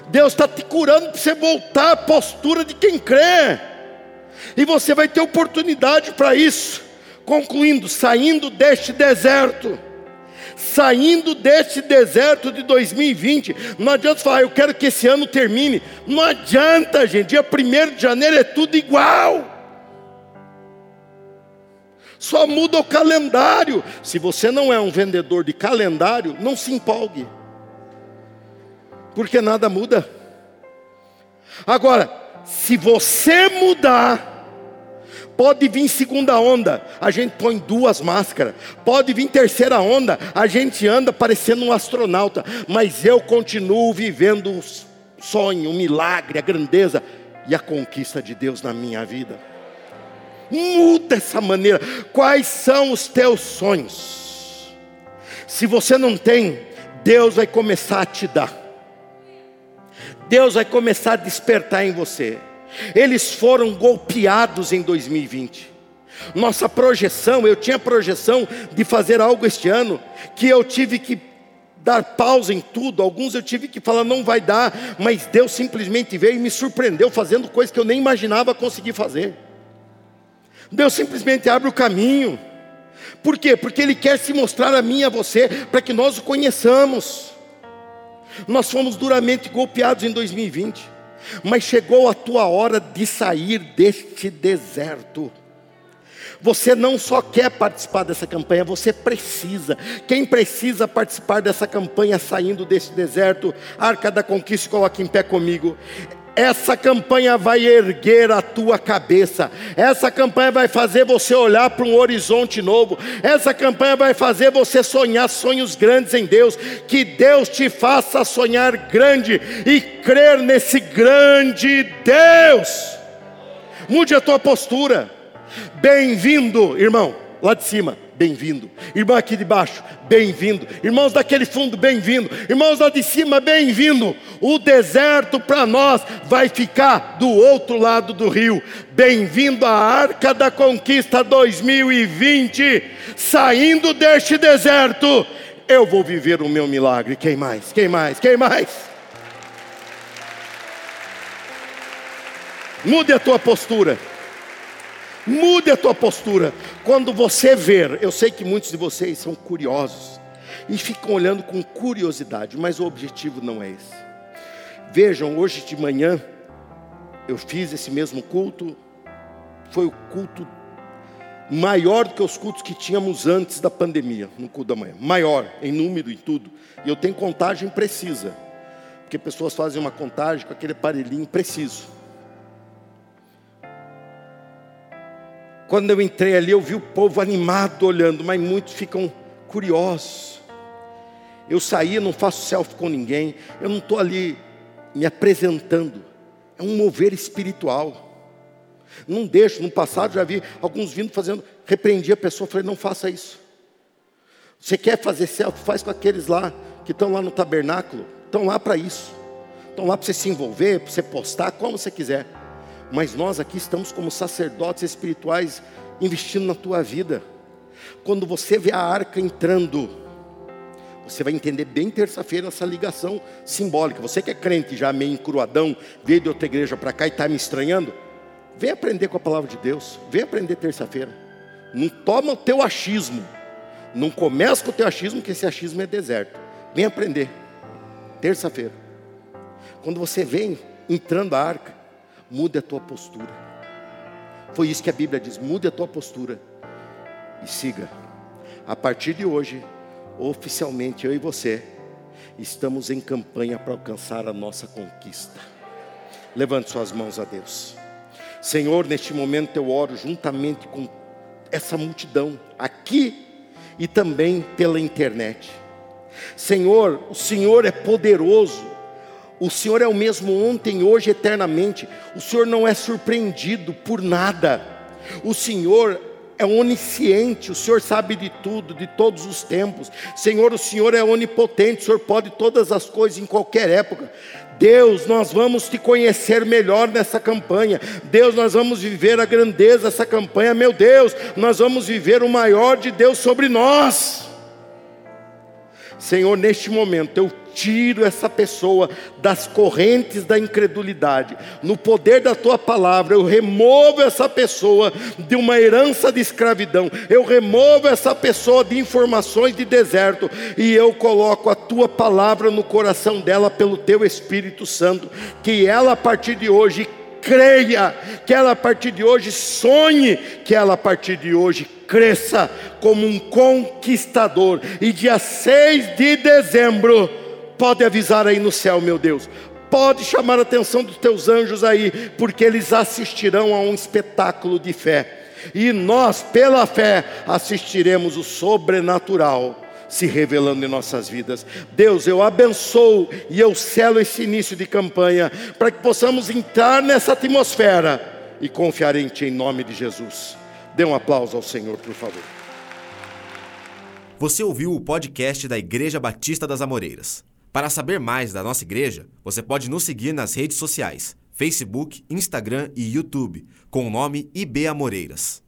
Deus está te curando para você voltar à postura de quem crê. E você vai ter oportunidade para isso. Concluindo, saindo deste deserto saindo deste deserto de 2020. Não adianta falar, eu quero que esse ano termine. Não adianta, gente. Dia 1 de janeiro é tudo igual. Só muda o calendário. Se você não é um vendedor de calendário, não se empolgue. Porque nada muda. Agora, se você mudar, Pode vir segunda onda, a gente põe duas máscaras. Pode vir terceira onda, a gente anda parecendo um astronauta. Mas eu continuo vivendo o sonho, o milagre, a grandeza e a conquista de Deus na minha vida. Muda essa maneira. Quais são os teus sonhos? Se você não tem, Deus vai começar a te dar. Deus vai começar a despertar em você. Eles foram golpeados em 2020. Nossa projeção, eu tinha projeção de fazer algo este ano, que eu tive que dar pausa em tudo. Alguns eu tive que falar, não vai dar, mas Deus simplesmente veio e me surpreendeu fazendo coisas que eu nem imaginava conseguir fazer. Deus simplesmente abre o caminho. Por quê? Porque Ele quer se mostrar a mim e a você, para que nós o conheçamos. Nós fomos duramente golpeados em 2020, mas chegou a tua hora de sair deste deserto. Você não só quer participar dessa campanha, você precisa. Quem precisa participar dessa campanha saindo desse deserto, Arca da Conquista, coloque em pé comigo. Essa campanha vai erguer a tua cabeça. Essa campanha vai fazer você olhar para um horizonte novo. Essa campanha vai fazer você sonhar sonhos grandes em Deus. Que Deus te faça sonhar grande e crer nesse grande Deus. Mude a tua postura. Bem-vindo, irmão, lá de cima bem-vindo. Irmão aqui de baixo, bem-vindo. Irmãos daquele fundo, bem-vindo. Irmãos lá de cima, bem-vindo. O deserto para nós vai ficar do outro lado do rio. Bem-vindo à Arca da Conquista 2020. Saindo deste deserto, eu vou viver o meu milagre. Quem mais? Quem mais? Quem mais? Mude a tua postura. Mude a tua postura. Quando você ver, eu sei que muitos de vocês são curiosos e ficam olhando com curiosidade, mas o objetivo não é esse. Vejam, hoje de manhã eu fiz esse mesmo culto, foi o culto maior do que os cultos que tínhamos antes da pandemia, no culto da manhã, maior em número e tudo. E eu tenho contagem precisa, porque pessoas fazem uma contagem com aquele aparelhinho preciso. Quando eu entrei ali, eu vi o povo animado olhando, mas muitos ficam curiosos. Eu saí, não faço selfie com ninguém, eu não estou ali me apresentando. É um mover espiritual. Não deixo, no passado já vi alguns vindo fazendo, repreendi a pessoa, falei, não faça isso. Você quer fazer selfie? Faz com aqueles lá que estão lá no tabernáculo, estão lá para isso. Estão lá para você se envolver, para você postar, como você quiser mas nós aqui estamos como sacerdotes espirituais investindo na tua vida. Quando você vê a arca entrando, você vai entender bem terça-feira essa ligação simbólica. Você que é crente já meio encruadão, veio de outra igreja para cá e está me estranhando, vem aprender com a palavra de Deus, vem aprender terça-feira. Não toma o teu achismo, não começa com o teu achismo, que esse achismo é deserto. Vem aprender, terça-feira. Quando você vem entrando a arca, mude a tua postura. Foi isso que a Bíblia diz: mude a tua postura e siga. A partir de hoje, oficialmente eu e você estamos em campanha para alcançar a nossa conquista. Levante suas mãos a Deus. Senhor, neste momento eu oro juntamente com essa multidão aqui e também pela internet. Senhor, o Senhor é poderoso o Senhor é o mesmo ontem, hoje, eternamente. O Senhor não é surpreendido por nada. O Senhor é onisciente, o Senhor sabe de tudo, de todos os tempos. Senhor, o Senhor é onipotente, o Senhor pode todas as coisas em qualquer época. Deus, nós vamos te conhecer melhor nessa campanha. Deus, nós vamos viver a grandeza dessa campanha. Meu Deus, nós vamos viver o maior de Deus sobre nós. Senhor, neste momento eu tiro essa pessoa das correntes da incredulidade. No poder da tua palavra, eu removo essa pessoa de uma herança de escravidão. Eu removo essa pessoa de informações de deserto e eu coloco a tua palavra no coração dela pelo teu Espírito Santo, que ela a partir de hoje creia, que ela a partir de hoje sonhe, que ela a partir de hoje cresça como um conquistador. E dia 6 de dezembro, pode avisar aí no céu, meu Deus. Pode chamar a atenção dos teus anjos aí, porque eles assistirão a um espetáculo de fé. E nós, pela fé, assistiremos o sobrenatural se revelando em nossas vidas. Deus, eu abençoo e eu selo esse início de campanha para que possamos entrar nessa atmosfera e confiar em Ti em nome de Jesus. Dê um aplauso ao Senhor, por favor. Você ouviu o podcast da Igreja Batista das Amoreiras. Para saber mais da nossa igreja, você pode nos seguir nas redes sociais: Facebook, Instagram e YouTube, com o nome IB Amoreiras.